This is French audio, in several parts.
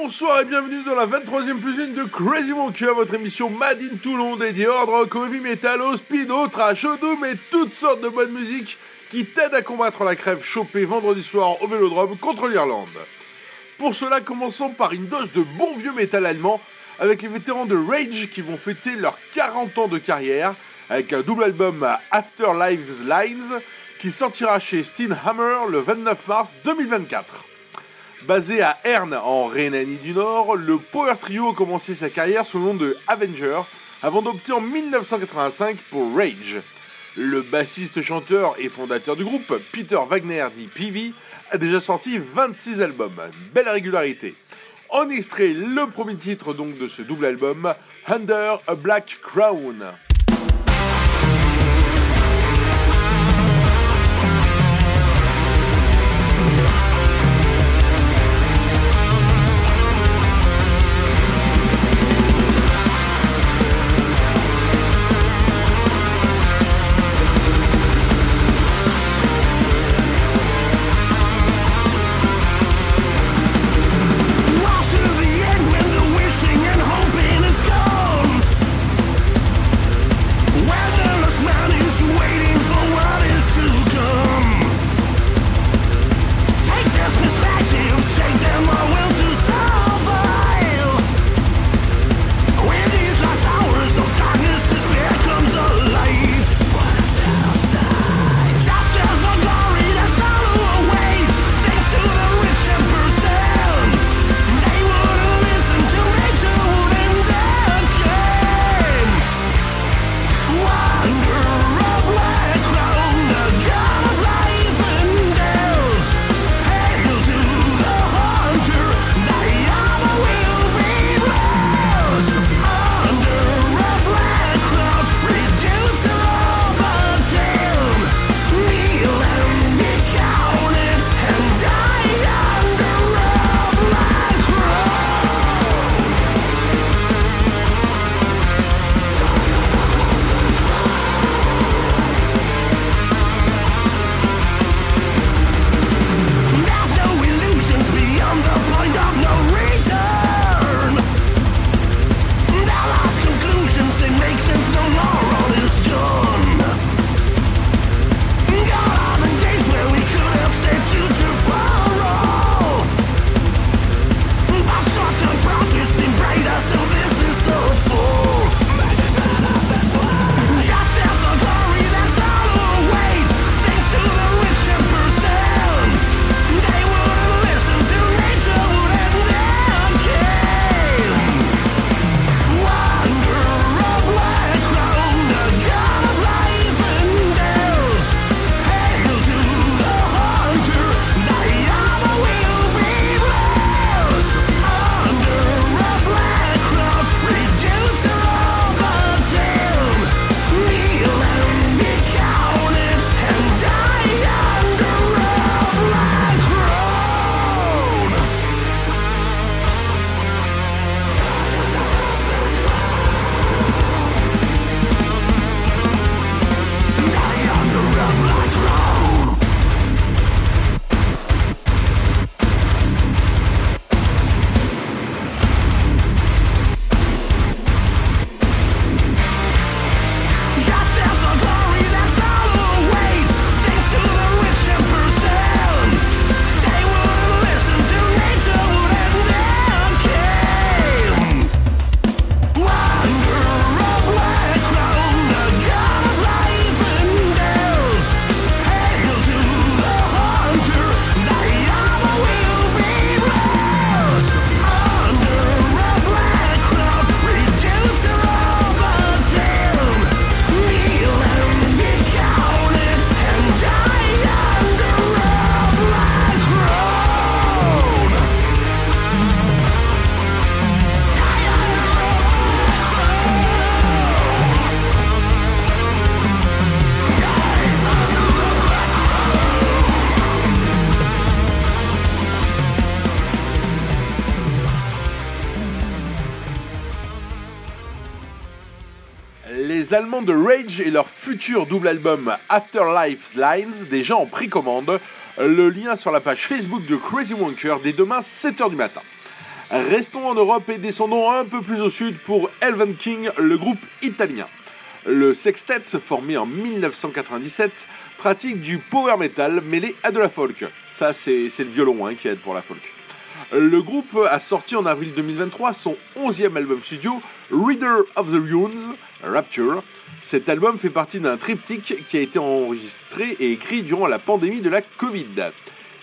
Bonsoir et bienvenue dans la 23e plus de Crazy Monkey, votre émission Made in Toulon dédiée hard rock, heavy metal, au speed, au trash, au doom et toutes sortes de bonnes musiques qui t'aident à combattre la crève chopée vendredi soir au Vélodrome contre l'Irlande. Pour cela, commençons par une dose de bon vieux métal allemand avec les vétérans de Rage qui vont fêter leurs 40 ans de carrière avec un double album After Lives Lines qui sortira chez Steenhammer le 29 mars 2024. Basé à Herne en Rhénanie du Nord, le Power Trio a commencé sa carrière sous le nom de Avenger avant d'opter en 1985 pour Rage. Le bassiste, chanteur et fondateur du groupe, Peter Wagner dit PV, a déjà sorti 26 albums. Belle régularité. En extrait, le premier titre donc de ce double album, Under a Black Crown. Rage et leur futur double album Afterlife's Lines déjà en précommande. Le lien sur la page Facebook de Crazy Wonker dès demain 7h du matin. Restons en Europe et descendons un peu plus au sud pour Elven King, le groupe italien. Le sextet, formé en 1997, pratique du power metal mêlé à de la folk. Ça, c'est le violon hein, qui aide pour la folk. Le groupe a sorti en avril 2023 son 11e album studio, Reader of the Runes, Rapture. Cet album fait partie d'un triptyque qui a été enregistré et écrit durant la pandémie de la Covid.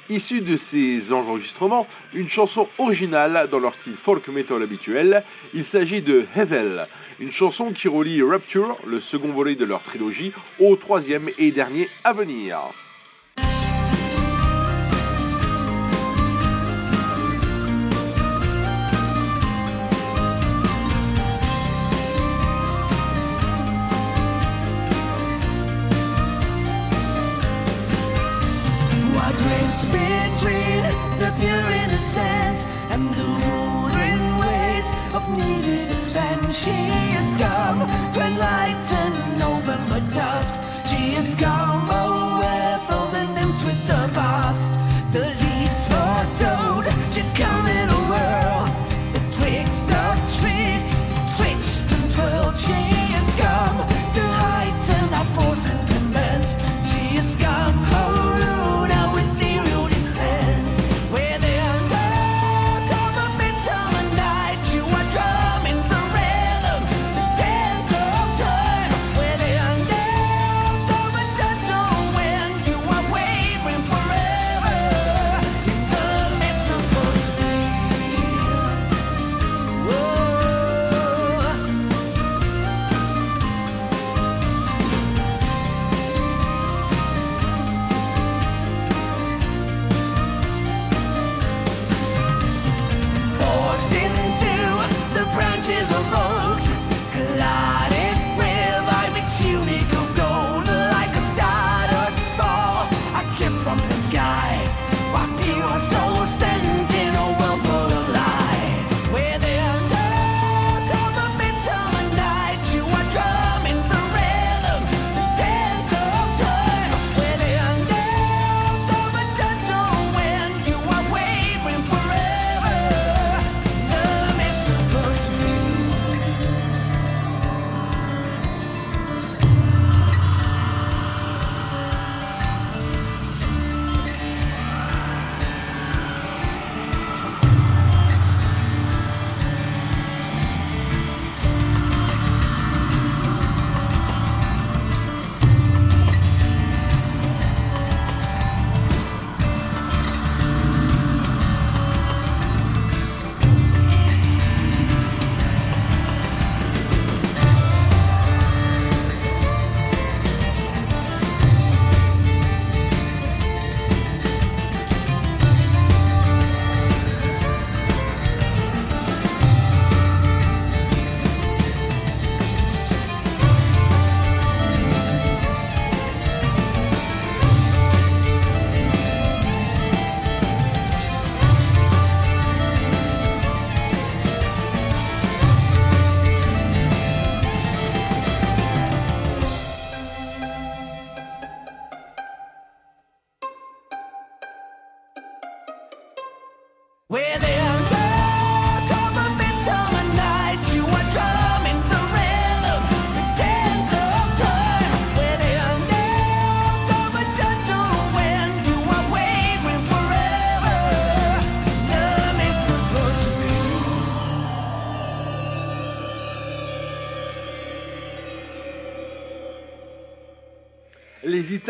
Issu de ces enregistrements, une chanson originale dans leur style folk metal habituel, il s'agit de Hevel, une chanson qui relie Rapture, le second volet de leur trilogie, au troisième et dernier à venir.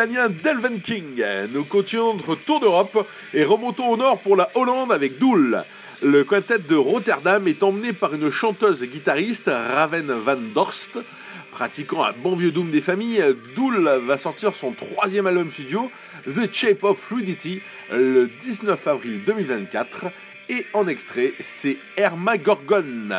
Delven King. Nous continuons notre tour d'Europe et remontons au nord pour la Hollande avec Doel. Le quintet de Rotterdam est emmené par une chanteuse et guitariste, Raven van Dorst. Pratiquant un bon vieux doom des familles, Doel va sortir son troisième album studio, The Shape of Fluidity, le 19 avril 2024. Et en extrait, c'est Hermagorgon.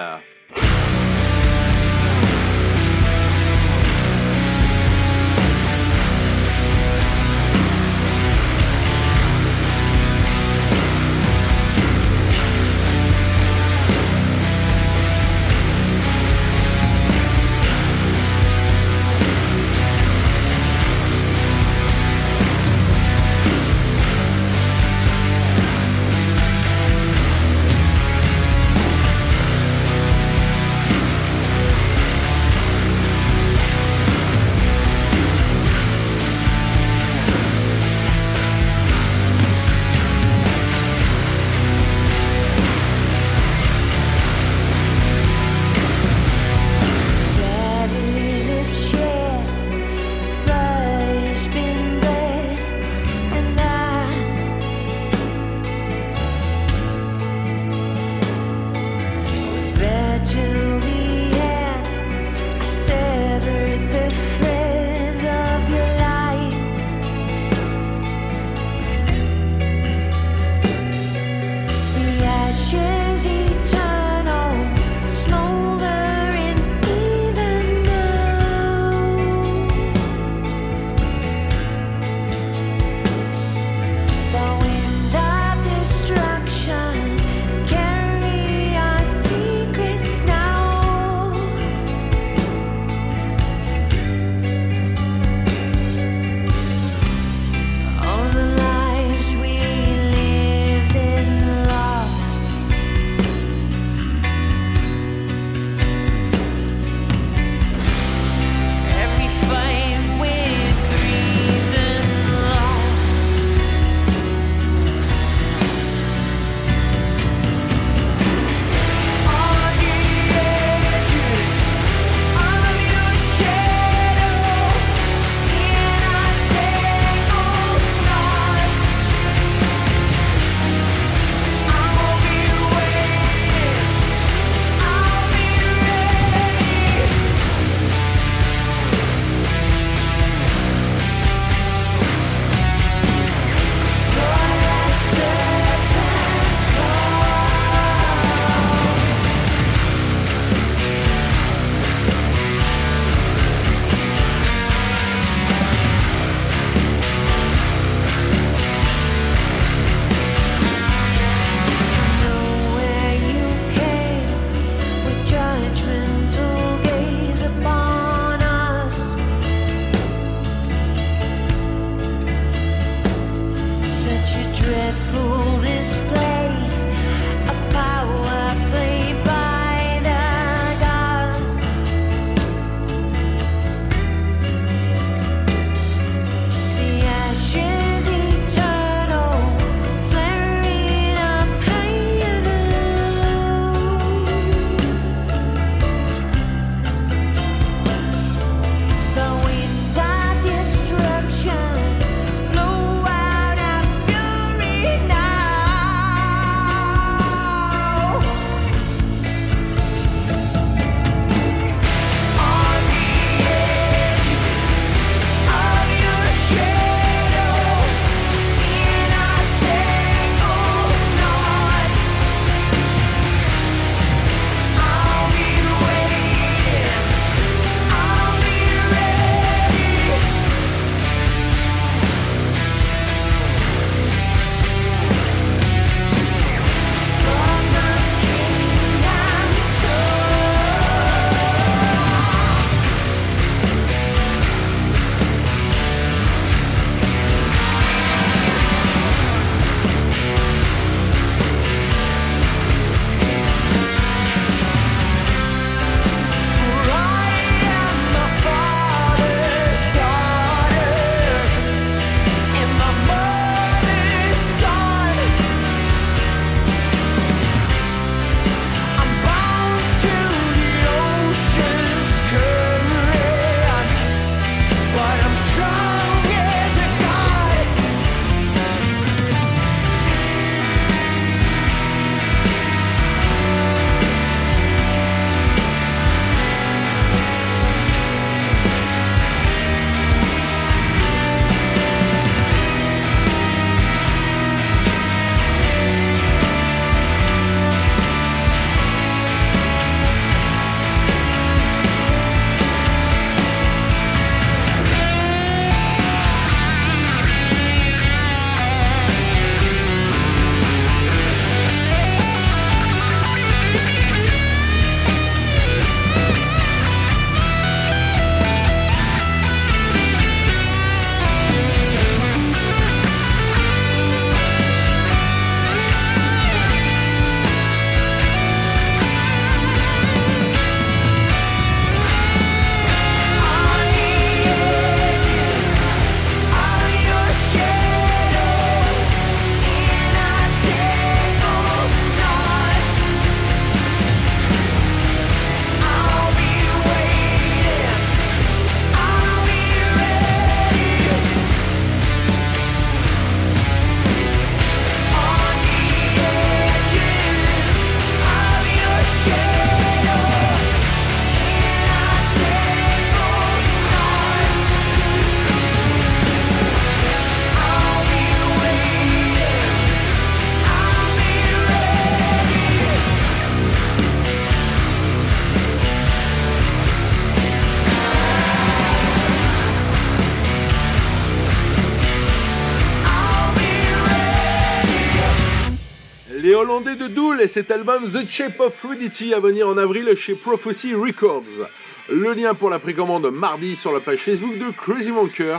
Et cet album The Shape of Fluidity à venir en avril chez Prophecy Records. Le lien pour la précommande mardi sur la page Facebook de Crazy Monker.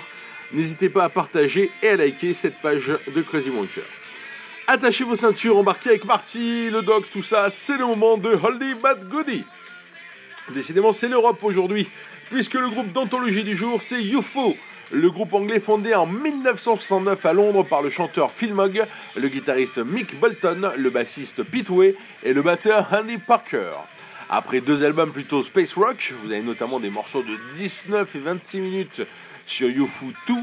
N'hésitez pas à partager et à liker cette page de Crazy Monker. Attachez vos ceintures, embarquez avec Marty, le doc, tout ça, c'est le moment de Holdy Bad Goody. Décidément, c'est l'Europe aujourd'hui, puisque le groupe d'anthologie du jour, c'est UFO, le groupe anglais fondé en 1969 à Londres par le chanteur Phil Mogg, le guitariste Mick Bolton, le bassiste Pete Way et le batteur Andy Parker. Après deux albums plutôt space rock, vous avez notamment des morceaux de 19 et 26 minutes sur UFO 2,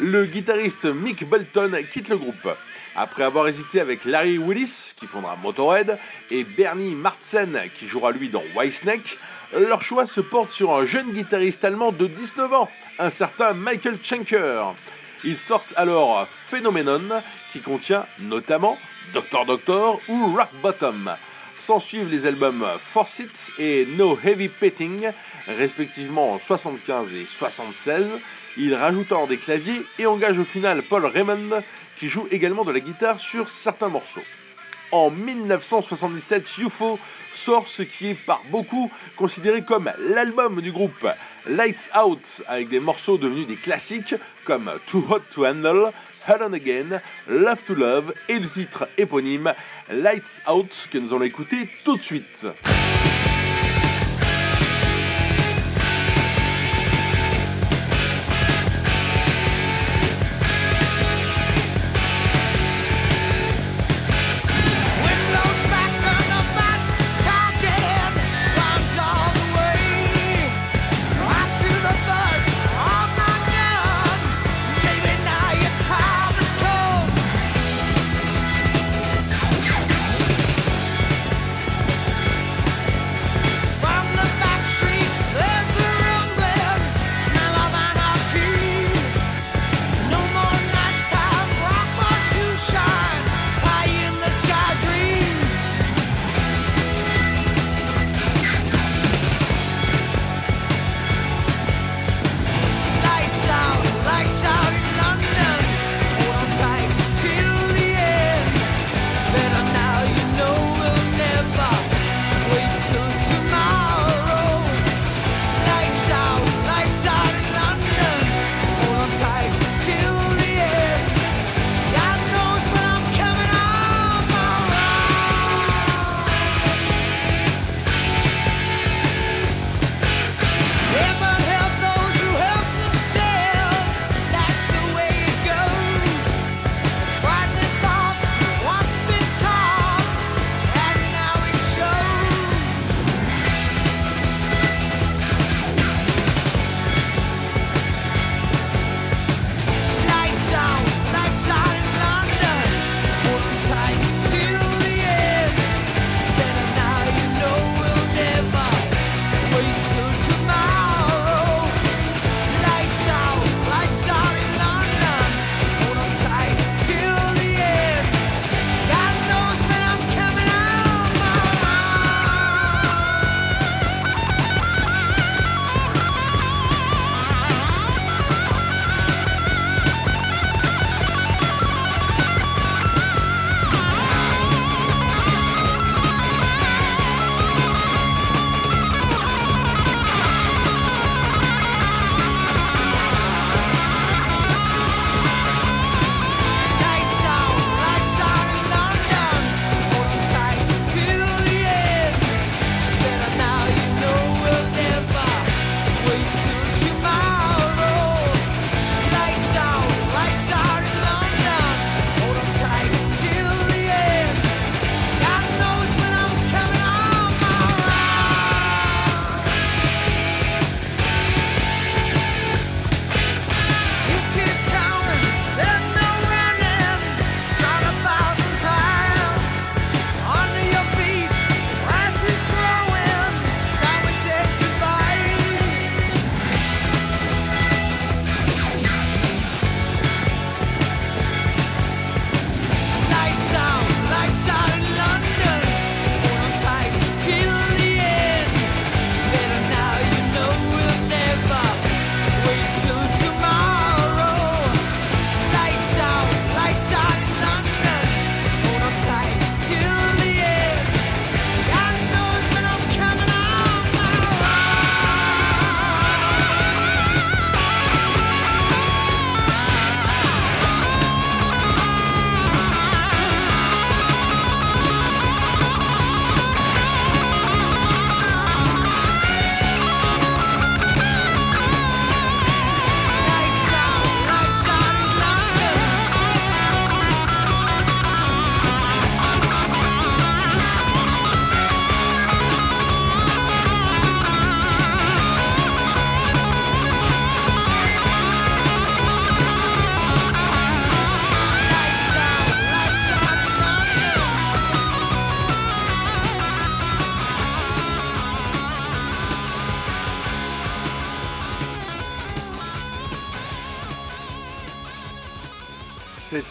le guitariste Mick Bolton quitte le groupe. Après avoir hésité avec Larry Willis, qui fondera Motorhead, et Bernie Martsen, qui jouera lui dans Whitesnake, leur choix se porte sur un jeune guitariste allemand de 19 ans, un certain Michael Schenker. Ils sortent alors Phenomenon, qui contient notamment Doctor Doctor ou Rock Bottom. S'en suivent les albums Force It et No Heavy Petting, respectivement en 75 et 76. Il rajoute alors des claviers et engage au final Paul Raymond, qui joue également de la guitare sur certains morceaux. En 1977, UFO sort ce qui est par beaucoup considéré comme l'album du groupe Lights Out, avec des morceaux devenus des classiques comme Too Hot to Handle, Head on Again, Love to Love et le titre éponyme Lights Out que nous allons écouter tout de suite.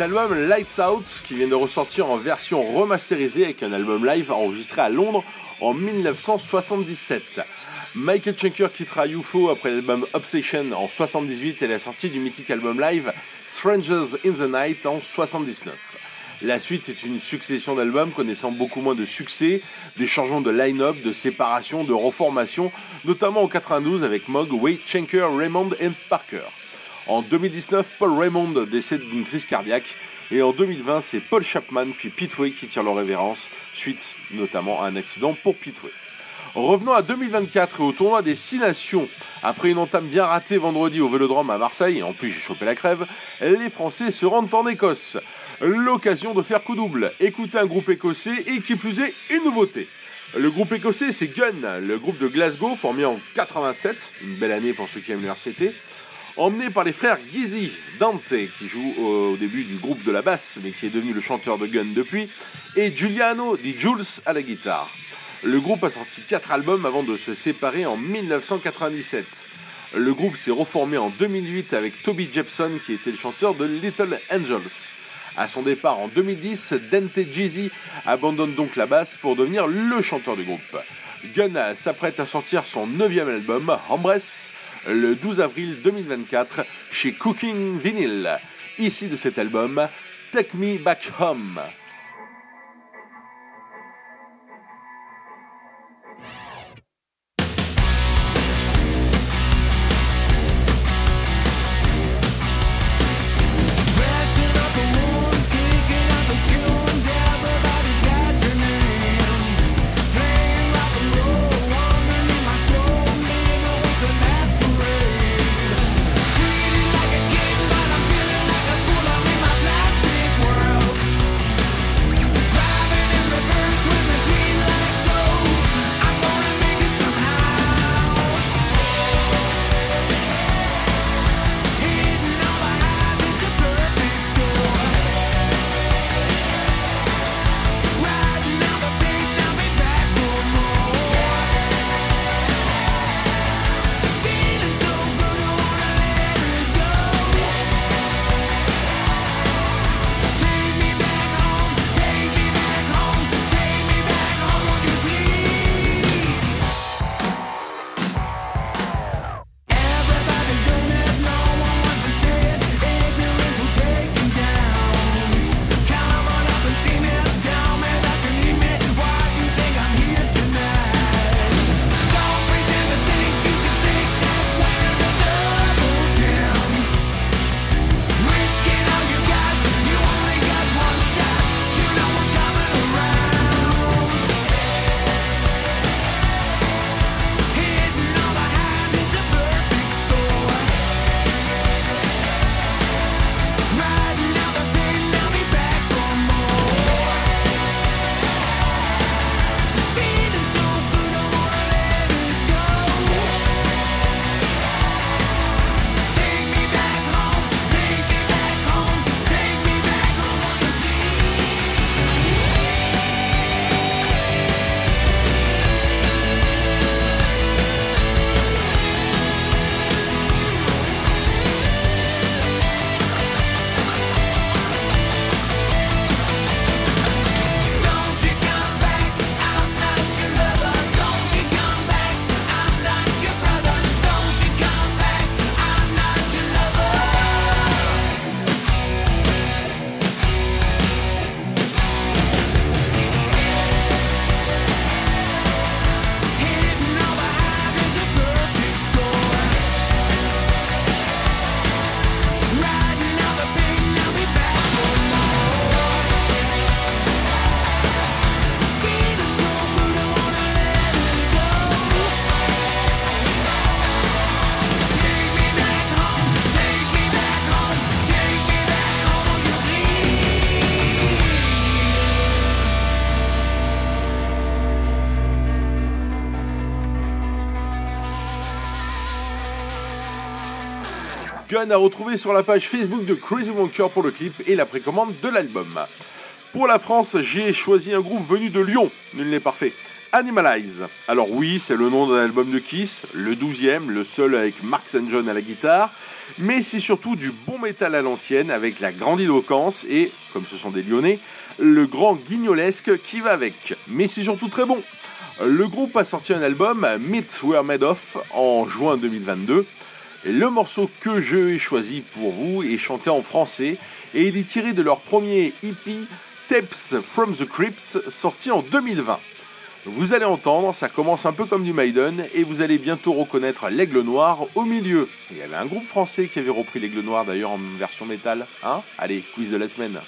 Cet album Lights Out qui vient de ressortir en version remasterisée avec un album live enregistré à Londres en 1977. Michael Schenker quittera UFO après l'album Obsession en 78 et la sortie du mythique album live Strangers in the Night en 79. La suite est une succession d'albums connaissant beaucoup moins de succès, des changements de line-up, de séparation, de reformation, notamment en 92 avec Mogg, Wade, Schenker, Raymond et Parker. En 2019, Paul Raymond décède d'une crise cardiaque. Et en 2020, c'est Paul Chapman puis Pitway qui tirent leur révérence, suite notamment à un accident pour Pitway. Revenons à 2024 et au tournoi des 6 nations. Après une entame bien ratée vendredi au Vélodrome à Marseille, en plus j'ai chopé la crève, les Français se rendent en Écosse. L'occasion de faire coup double, écouter un groupe écossais et qui plus est une nouveauté. Le groupe écossais c'est Gun, le groupe de Glasgow formé en 87, une belle année pour ceux qui aiment le RCT emmené par les frères Gizzy, Dante, qui joue au, début du groupe de la basse, mais qui est devenu le chanteur de Gun depuis, et Giuliano Di Jules à la guitare. Le groupe a sorti 4 albums avant de se séparer en 1997. Le groupe s'est reformé en 2008 avec Toby Jepson, qui était le chanteur de Little Angels. À son départ en 2010, Dante Gizzy abandonne donc la basse pour devenir le chanteur du groupe. Gun s'apprête à sortir son neuvième album, Embrace, le 12 avril 2024 chez Cooking Vinyl. Ici de cet album, Take Me Back Home. Gun a retrouvé sur la page Facebook de Crazy Wonker pour le clip et la précommande de l'album. Pour la France, j'ai choisi un groupe venu de Lyon, nul n'est parfait. Animalize. Alors oui, c'est le nom d'un album de Kiss, le 12e, le seul avec Mark St. John à la guitare, mais c'est surtout du bon métal à l'ancienne avec la grandiloquence et, comme ce sont des lyonnais, le grand guignolesque qui va avec. Mais c'est surtout très bon. Le groupe a sorti un album, Myths Were Made Of, en juin 2022. Le morceau que je ai choisi pour vous est chanté en français et il est tiré de leur premier EP Tapes from the Crypts sorti en 2020. Vous allez entendre, ça commence un peu comme du Maiden et vous allez bientôt reconnaître l'aigle noir au milieu. Il y avait un groupe français qui avait repris l'aigle noir d'ailleurs en version métal. Hein? Allez, quiz de la semaine.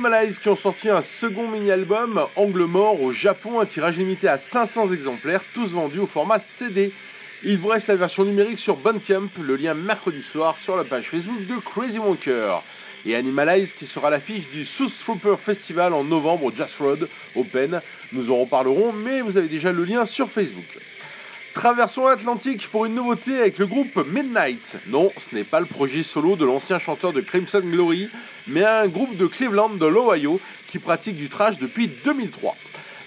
Lyonnais d'Animalize qui ont sorti un second mini-album, Angle Mort, au Japon, un tirage limité à 500 exemplaires, tous vendus au format CD. Il vous reste la version numérique sur Bandcamp, le lien mercredi soir sur la page Facebook de Crazy Wonker. Et Animalize qui sera l'affiche du South Trooper Festival en novembre au Jazz Road Open. Nous en reparlerons, mais vous avez déjà le lien sur Facebook. Traversons l'Atlantique pour une nouveauté avec le groupe Midnight. Non, ce n'est pas le projet solo de l'ancien chanteur de Crimson Glory, mais un groupe de Cleveland de l'Ohio qui pratique du trash depuis 2003.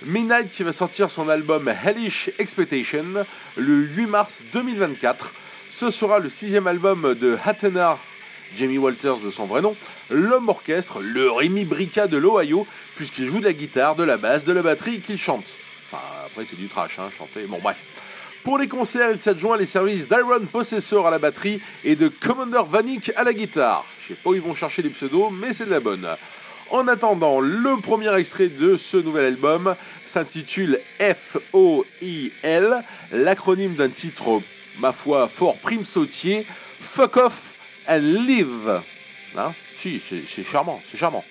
Midnight qui va sortir son album Hellish Expectation le 8 mars 2024. Ce sera le sixième album de Hattener, Jamie Walters de son vrai nom, l'homme orchestre, le Rémi Brica de l'Ohio, puisqu'il joue de la guitare, de la basse, de la batterie et qu'il chante. Enfin, après c'est du trash, hein, chanter. Bon bref. Pour les concerts, il s'adjoint les services d'Iron Possessor à la batterie et de Commander Vanik à la guitare. Je sais pas où ils vont chercher les pseudos, mais c'est de la bonne. En attendant, le premier extrait de ce nouvel album s'intitule F-O-I-L, l'acronyme d'un titre, ma foi, fort prime sautier, Fuck Off and Live. Hein? Si, c'est charmant, c'est charmant.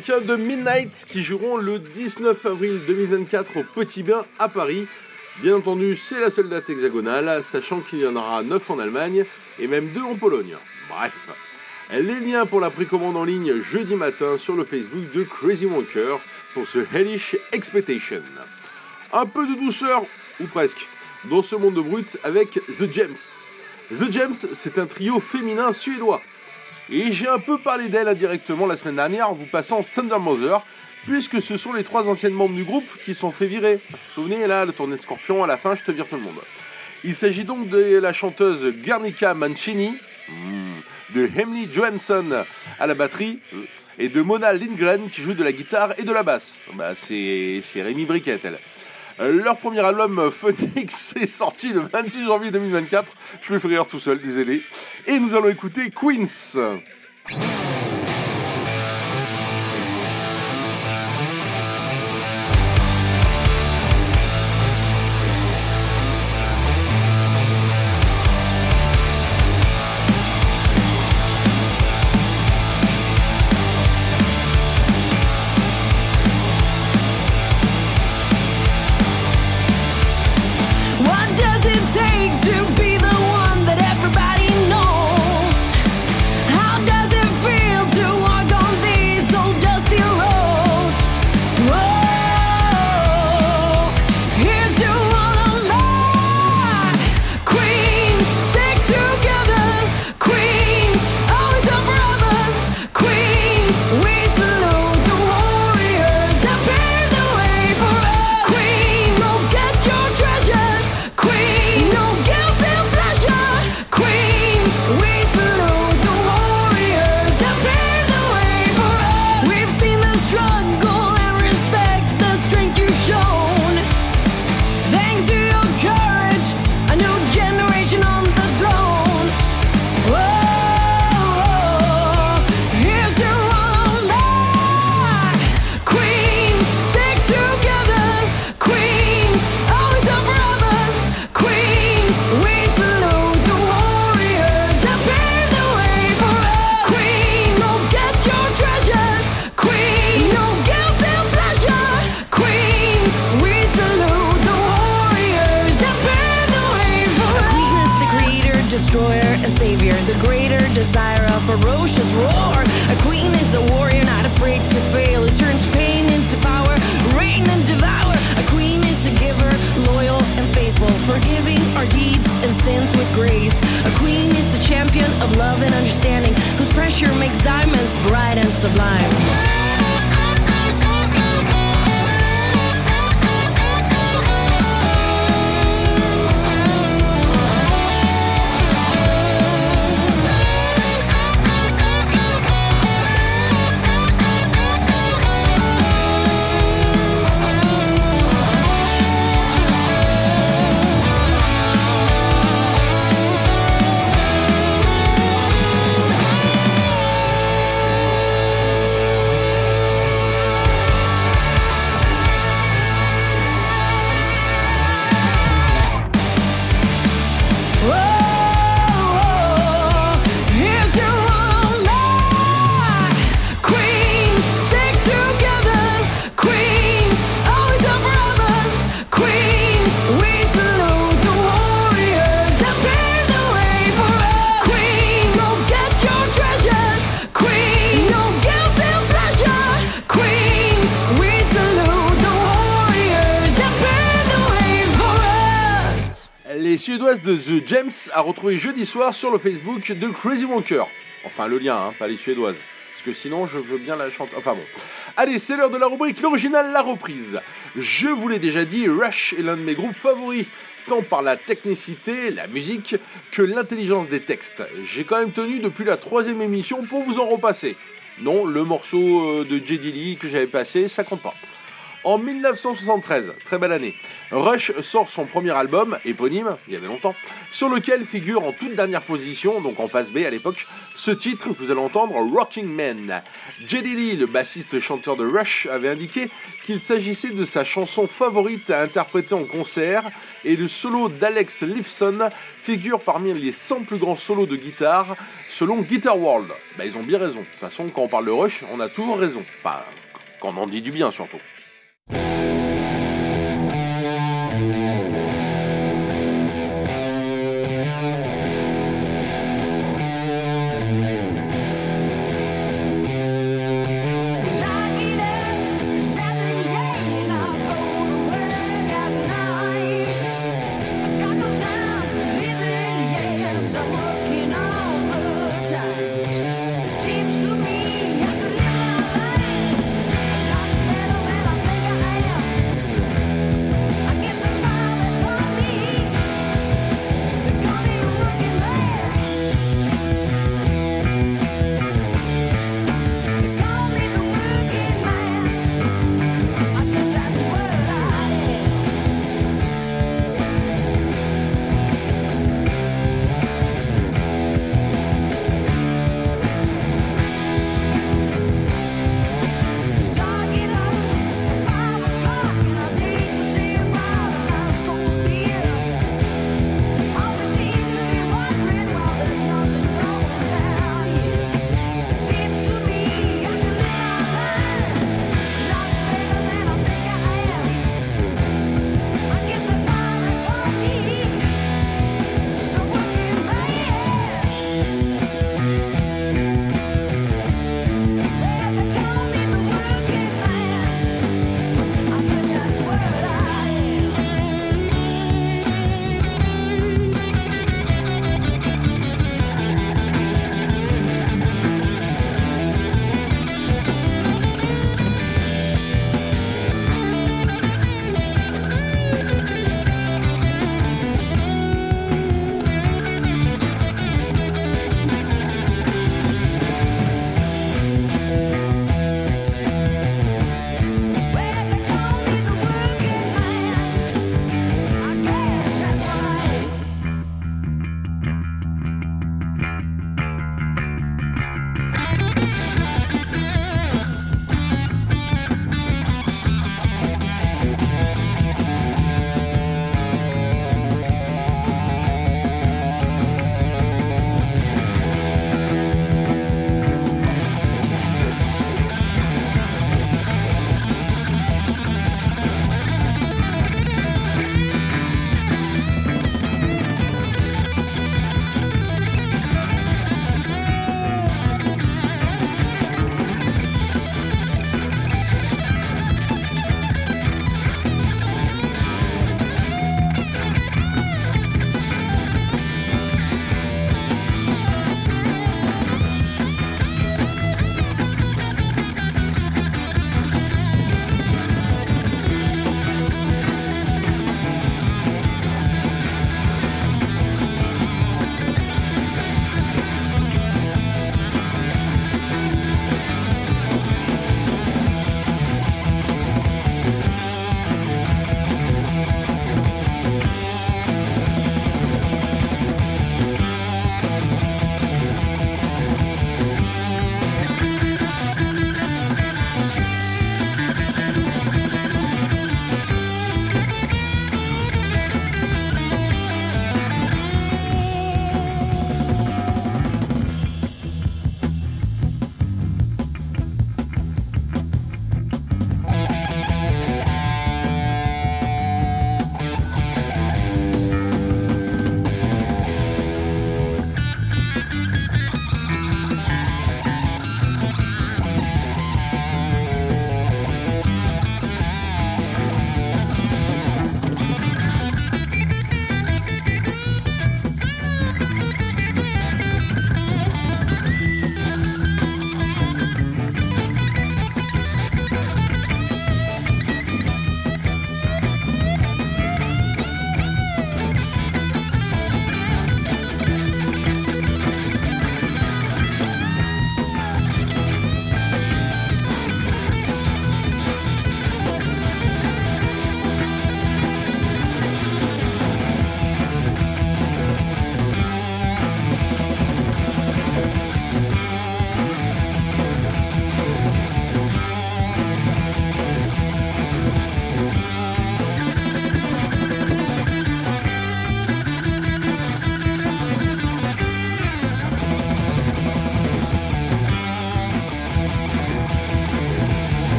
De Midnight qui joueront le 19 avril 2024 au Petit Bain à Paris. Bien entendu, c'est la seule date hexagonale, sachant qu'il y en aura 9 en Allemagne et même 2 en Pologne. Bref. Les liens pour la précommande en ligne jeudi matin sur le Facebook de Crazy Wonker pour ce Hellish Expectation. Un peu de douceur, ou presque, dans ce monde de brut avec The Gems. The Gems, c'est un trio féminin suédois. Et j'ai un peu parlé d'elle indirectement la semaine dernière en vous passant Thunder Mother, puisque ce sont les trois anciennes membres du groupe qui sont fait virer. Vous vous souvenez là, le tournée de Scorpion, à la fin, je te vire tout le monde. Il s'agit donc de la chanteuse Garnica Mancini, hmm, de Emily Johansson à la batterie, et de Mona Lindgren qui joue de la guitare et de la basse. Bah, c'est c'est Rémi Briquet, elle. Leur premier album euh, Phoenix est sorti le 26 janvier 2024. Je me fais rire tout seul, désolé. Et nous allons écouter Queens. De The James a retrouvé jeudi soir sur le Facebook de Crazy Wonker. Enfin, le lien, hein, pas les Suédoises. Parce que sinon, je veux bien la chanter. Enfin bon. Allez, c'est l'heure de la rubrique L'original, la reprise. Je vous l'ai déjà dit, Rush est l'un de mes groupes favoris, tant par la technicité, la musique, que l'intelligence des textes. J'ai quand même tenu depuis la troisième émission pour vous en repasser. Non, le morceau euh, de J. Dilly que j'avais passé, ça compte pas. En 1973, très belle année, Rush sort son premier album, éponyme, il y avait longtemps, sur lequel figure en toute dernière position, donc en phase B à l'époque, ce titre que vous allez entendre, Rocking Man. Jeddy Lee, le bassiste chanteur de Rush, avait indiqué qu'il s'agissait de sa chanson favorite à interpréter en concert, et le solo d'Alex Lifeson figure parmi les 100 plus grands solos de guitare, selon Guitar World. Bah, ils ont bien raison. De toute façon, quand on parle de Rush, on a toujours raison. Enfin, quand on en dit du bien surtout. Bye.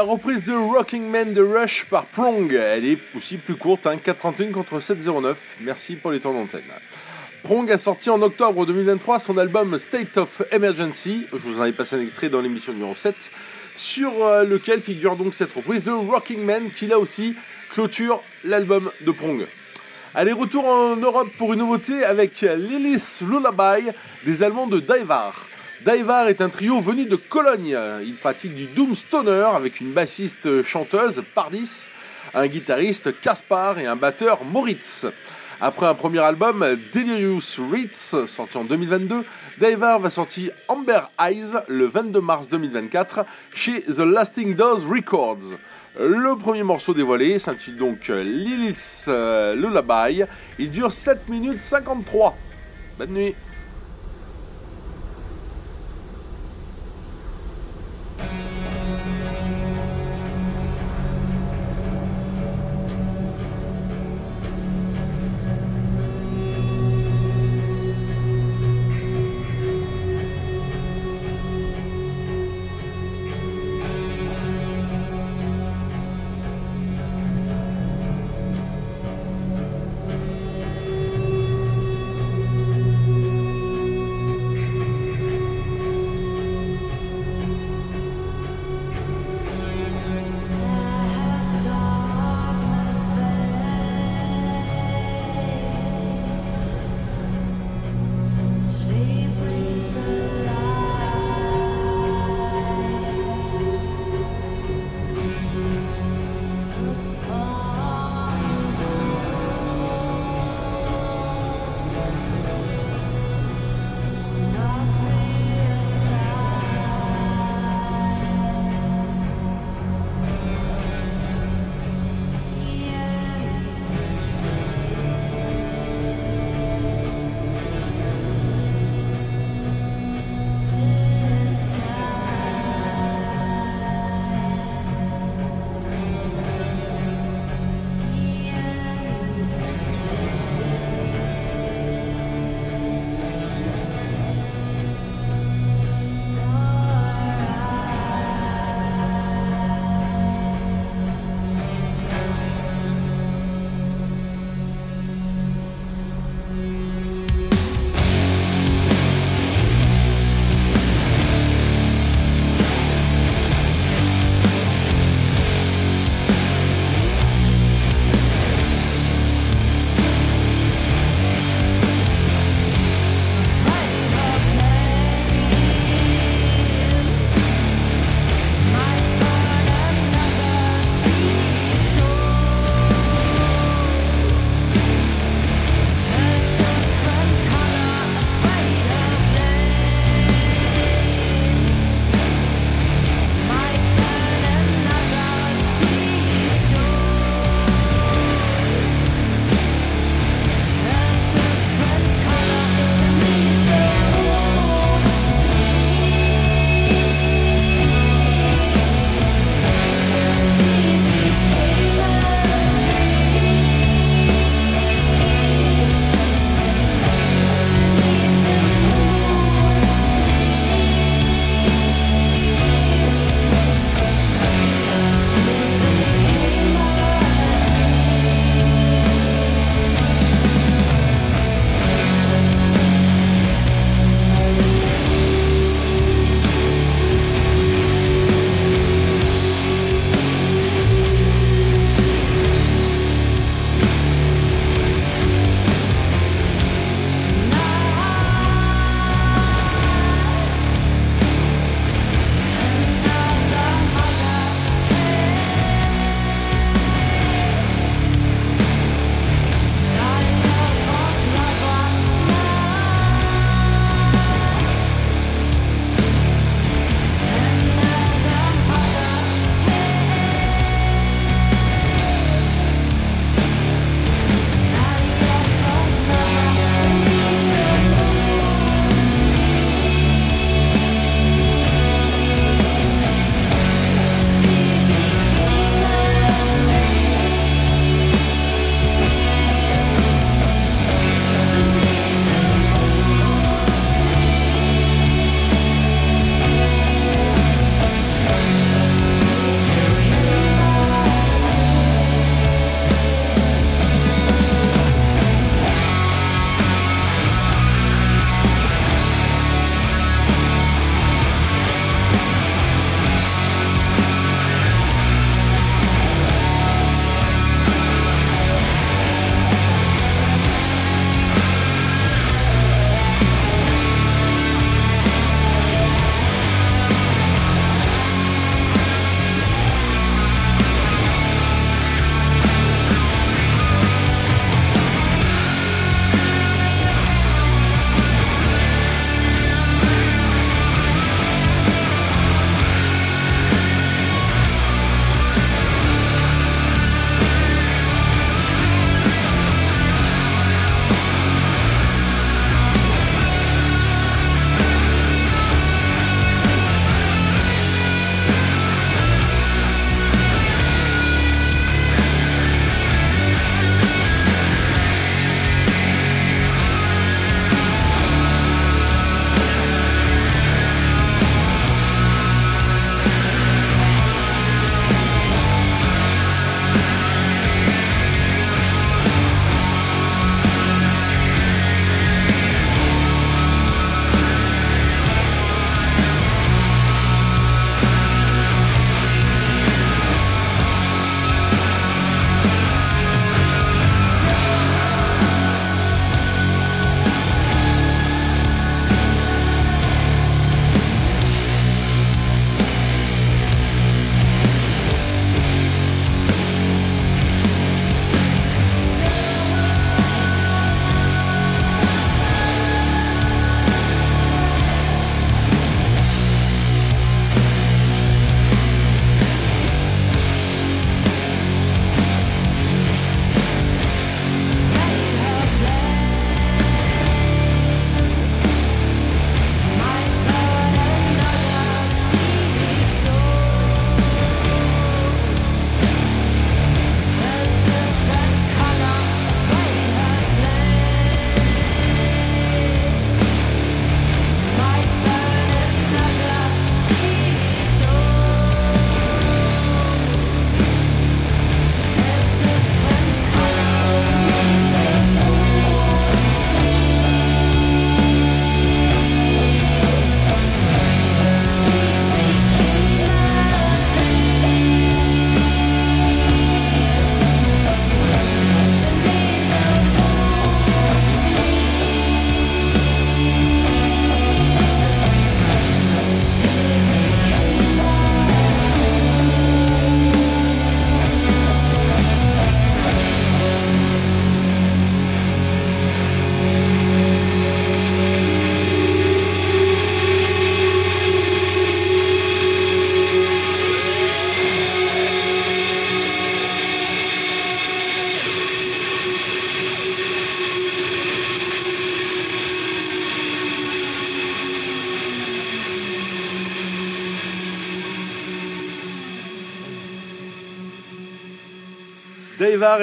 La reprise de Rocking Man de Rush par Prong, elle est aussi plus courte, hein, 4.31 contre 7.09. Merci pour les temps d'antenne. Prong a sorti en octobre 2023 son album State of Emergency, je vous en avais passé un extrait dans l'émission numéro 7, sur euh, lequel figure donc cette reprise de Rocking Man qui là aussi clôture l'album de Prong. Allez, retour en Europe pour une nouveauté avec Lilith Lullaby des Allemands de Daivar. Daivar est un trio venu de Cologne. Il pratique du doom stoner avec une bassiste chanteuse, Pardis, un guitariste, Kaspar, et un batteur, Moritz. Après un premier album, Delirious Ritz, sorti en 2022, Daivar va sortir Amber Eyes le 22 mars 2024 chez The Lasting Doors Records. Le premier morceau dévoilé s'intitule donc Lilith euh, Lullaby. Il dure 7 minutes 53. Bonne nuit.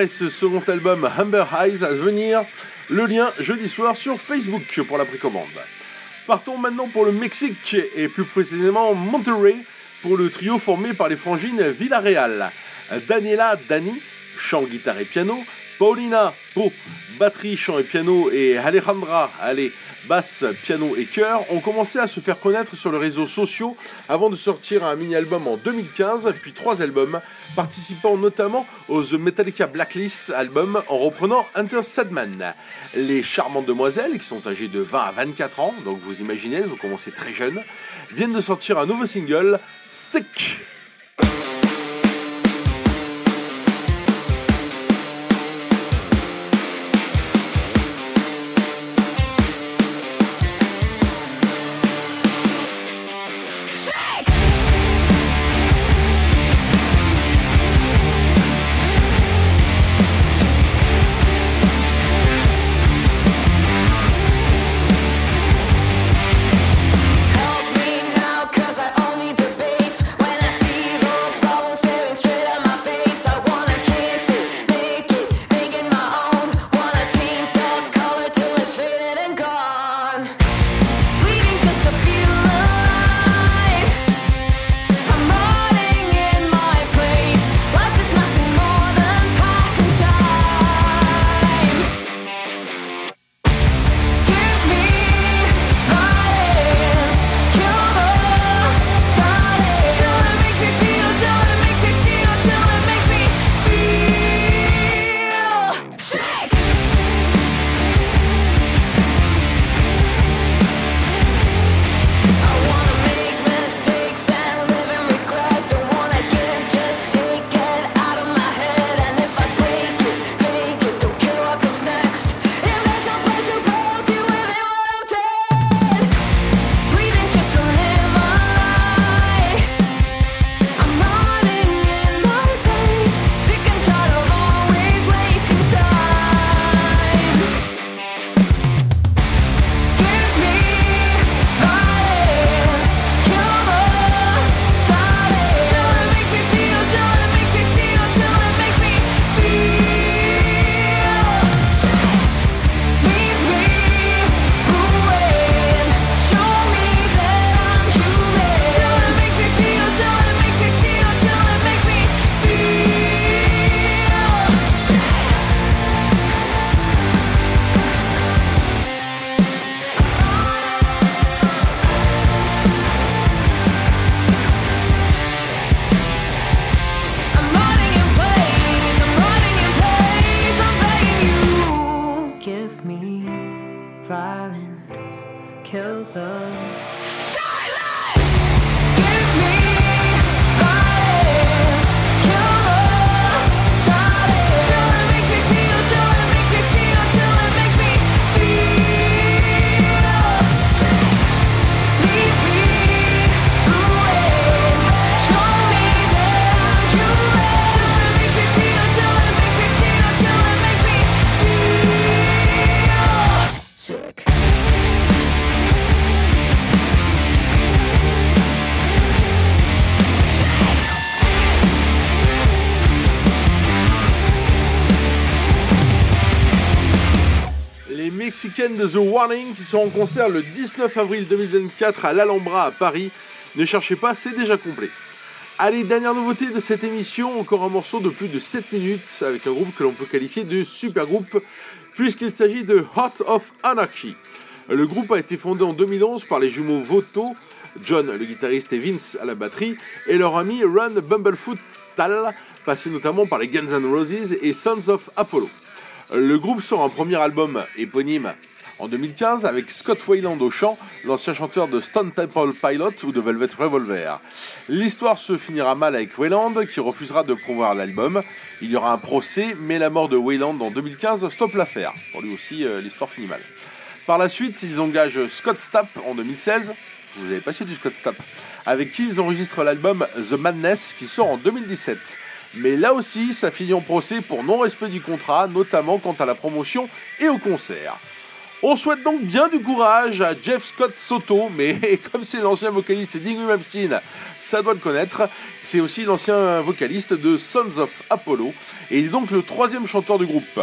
Ce second album Humber Eyes à venir. Le lien jeudi soir sur Facebook pour la précommande. Partons maintenant pour le Mexique et plus précisément Monterrey pour le trio formé par les frangines Villarreal. Daniela Dani, chant, guitare et piano, Paulina Po, batterie, chant et piano et Alejandra allez, basse, piano et chœur ont commencé à se faire connaître sur les réseaux sociaux avant de sortir un mini-album en 2015 puis trois albums participant notamment au The Metallica Blacklist album en reprenant Enter Sadman. Les charmantes demoiselles qui sont âgées de 20 à 24 ans, donc vous imaginez, elles ont commencé très jeunes, viennent de sortir un nouveau single, Sick. Les Mexicaines de The Warning qui seront en concert le 19 avril 2024 à l'Alhambra à Paris. Ne cherchez pas, c'est déjà complet. Allez, dernière nouveauté de cette émission, encore un morceau de plus de 7 minutes avec un groupe que l'on peut qualifier de super groupe puisqu'il s'agit de Heart of Anarchy. Le groupe a été fondé en 2011 par les jumeaux Voto, John le guitariste et Vince à la batterie, et leur ami Ron Bumblefoot Tal, passé notamment par les Guns N' Roses et Sons of Apollo. Le groupe sort un premier album éponyme en 2015 avec Scott Wayland au chant, l'ancien chanteur de Stone Temple Pilot ou de Velvet Revolver. L'histoire se finira mal avec Wayland qui refusera de promouvoir l'album. Il y aura un procès, mais la mort de Wayland en 2015 stoppe l'affaire. Pour lui aussi, euh, l'histoire finit mal. Par la suite, ils engagent Scott Stapp en 2016. Vous avez passé du Scott Stapp. Avec qui ils enregistrent l'album The Madness qui sort en 2017. Mais là aussi, ça finit en procès pour non-respect du contrat, notamment quant à la promotion et au concert. On souhaite donc bien du courage à Jeff Scott Soto, mais comme c'est l'ancien vocaliste d'Ingrid Malmsteen, ça doit le connaître. C'est aussi l'ancien vocaliste de Sons of Apollo, et il est donc le troisième chanteur du groupe.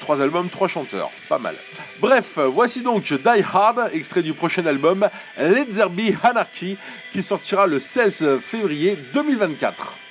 Trois albums, trois chanteurs, pas mal. Bref, voici donc Die Hard, extrait du prochain album Let There Be Anarchy, qui sortira le 16 février 2024.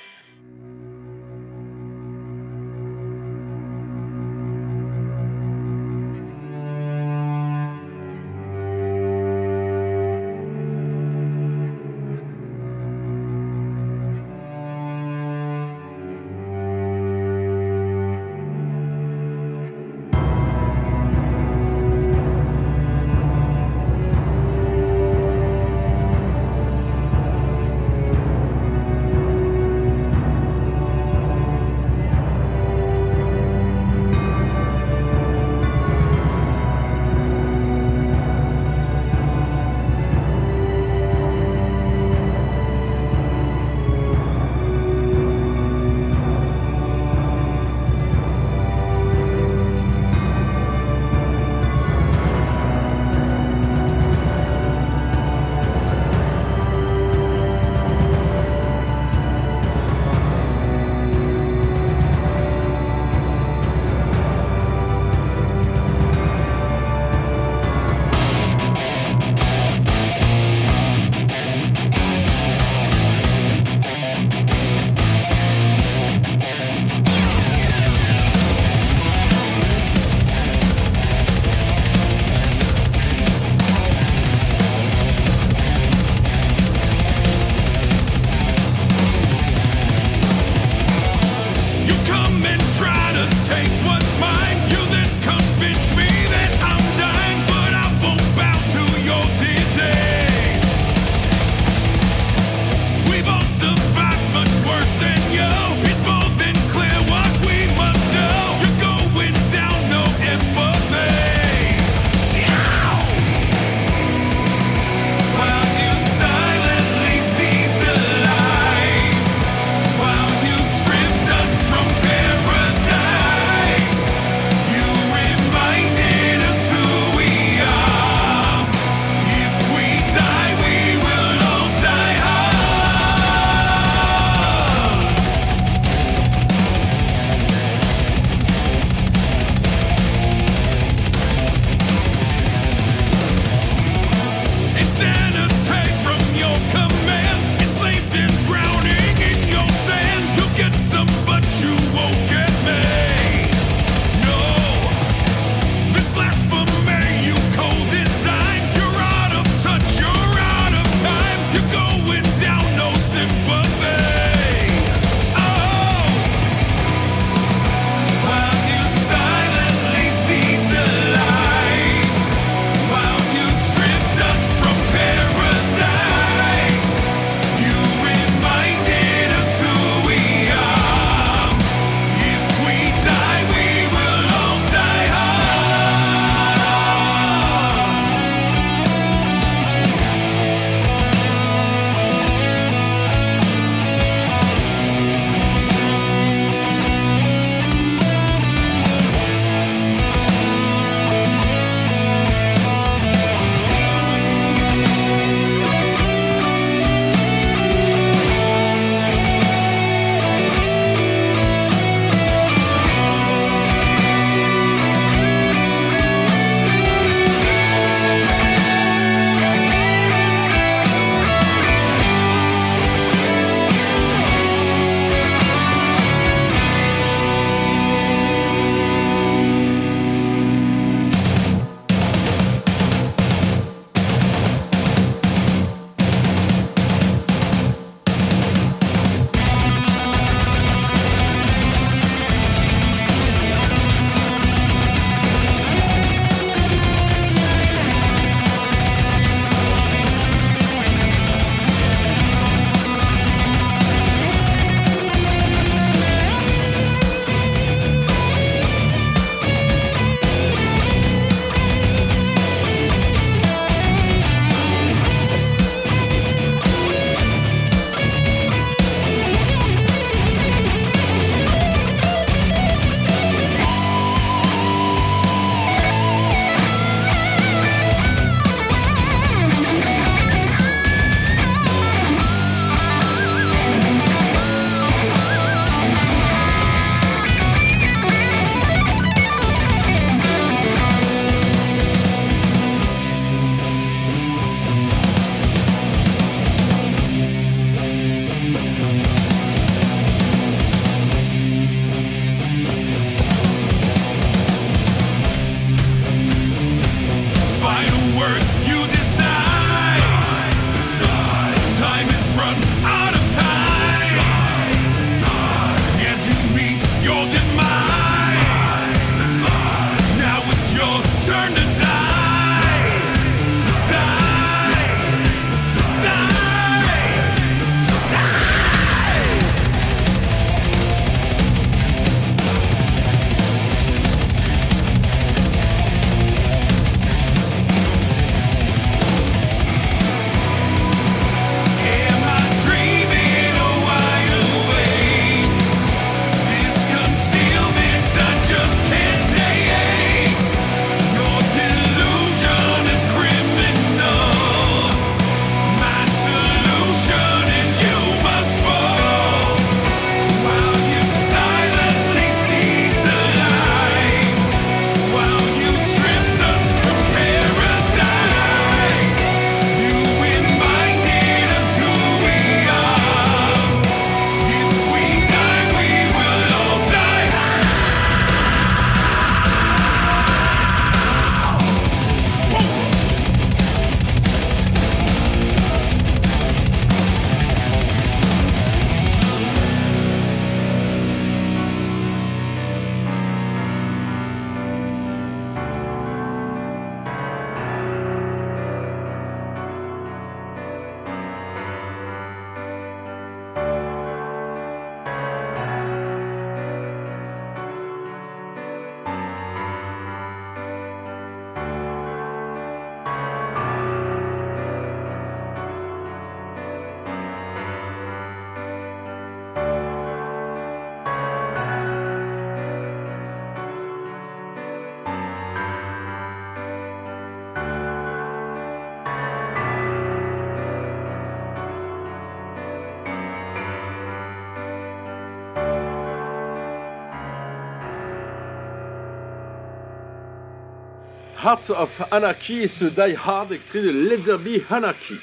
Heart of Anarchy et ce Die Hard extrait de Let There Be Anarchy.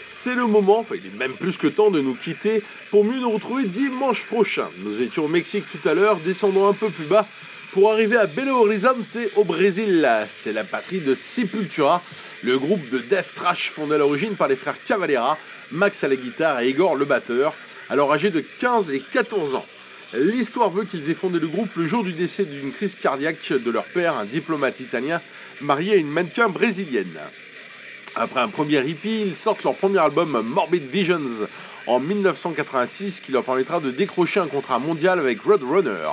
C'est le moment, enfin il est même plus que temps de nous quitter pour mieux nous retrouver dimanche prochain. Nous étions au Mexique tout à l'heure, descendons un peu plus bas pour arriver à Belo Horizonte au Brésil. C'est la patrie de Sepultura, le groupe de death trash fondé à l'origine par les frères Cavalera, Max à la guitare et Igor le batteur, alors âgés de 15 et 14 ans. L'histoire veut qu'ils aient fondé le groupe le jour du décès d'une crise cardiaque de leur père, un diplomate italien marié à une mannequin brésilienne. Après un premier hippie, ils sortent leur premier album Morbid Visions en 1986 qui leur permettra de décrocher un contrat mondial avec Roadrunner.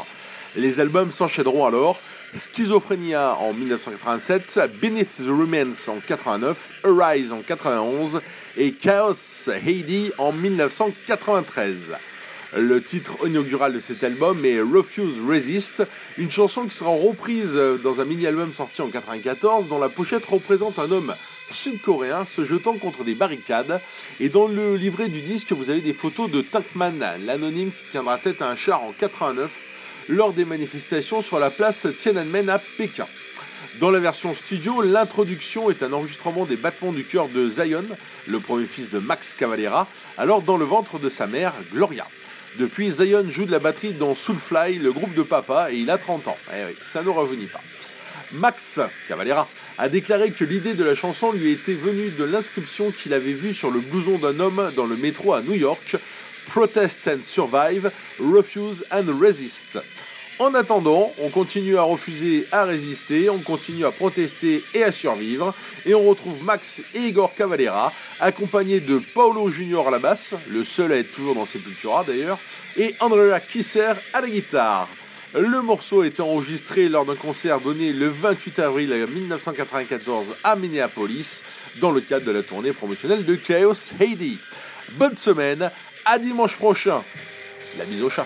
Les albums s'enchaîneront alors Schizophrenia en 1987, Beneath the Remains en 89, Arise en 91 et Chaos Heidi en 1993. Le titre inaugural de cet album est Refuse Resist, une chanson qui sera reprise dans un mini-album sorti en 1994 dont la pochette représente un homme sud-coréen se jetant contre des barricades. Et dans le livret du disque, vous avez des photos de Tankman, l'anonyme qui tiendra tête à un char en 89 lors des manifestations sur la place Tiananmen à Pékin. Dans la version studio, l'introduction est un enregistrement des battements du cœur de Zion, le premier fils de Max Cavalera, alors dans le ventre de sa mère, Gloria. Depuis, Zion joue de la batterie dans Soulfly, le groupe de papa, et il a 30 ans. Eh oui, ça ne rajeunit pas. Max Cavalera a déclaré que l'idée de la chanson lui était venue de l'inscription qu'il avait vue sur le blouson d'un homme dans le métro à New York Protest and Survive, Refuse and Resist. En attendant, on continue à refuser, à résister, on continue à protester et à survivre, et on retrouve Max et Igor Cavalera, accompagnés de Paolo Junior à la basse, le seul à être toujours dans Sepultura d'ailleurs, et Andrea Kisser à la guitare. Le morceau été enregistré lors d'un concert donné le 28 avril 1994 à Minneapolis, dans le cadre de la tournée promotionnelle de Chaos Heidi. Bonne semaine, à dimanche prochain. La mise au chat.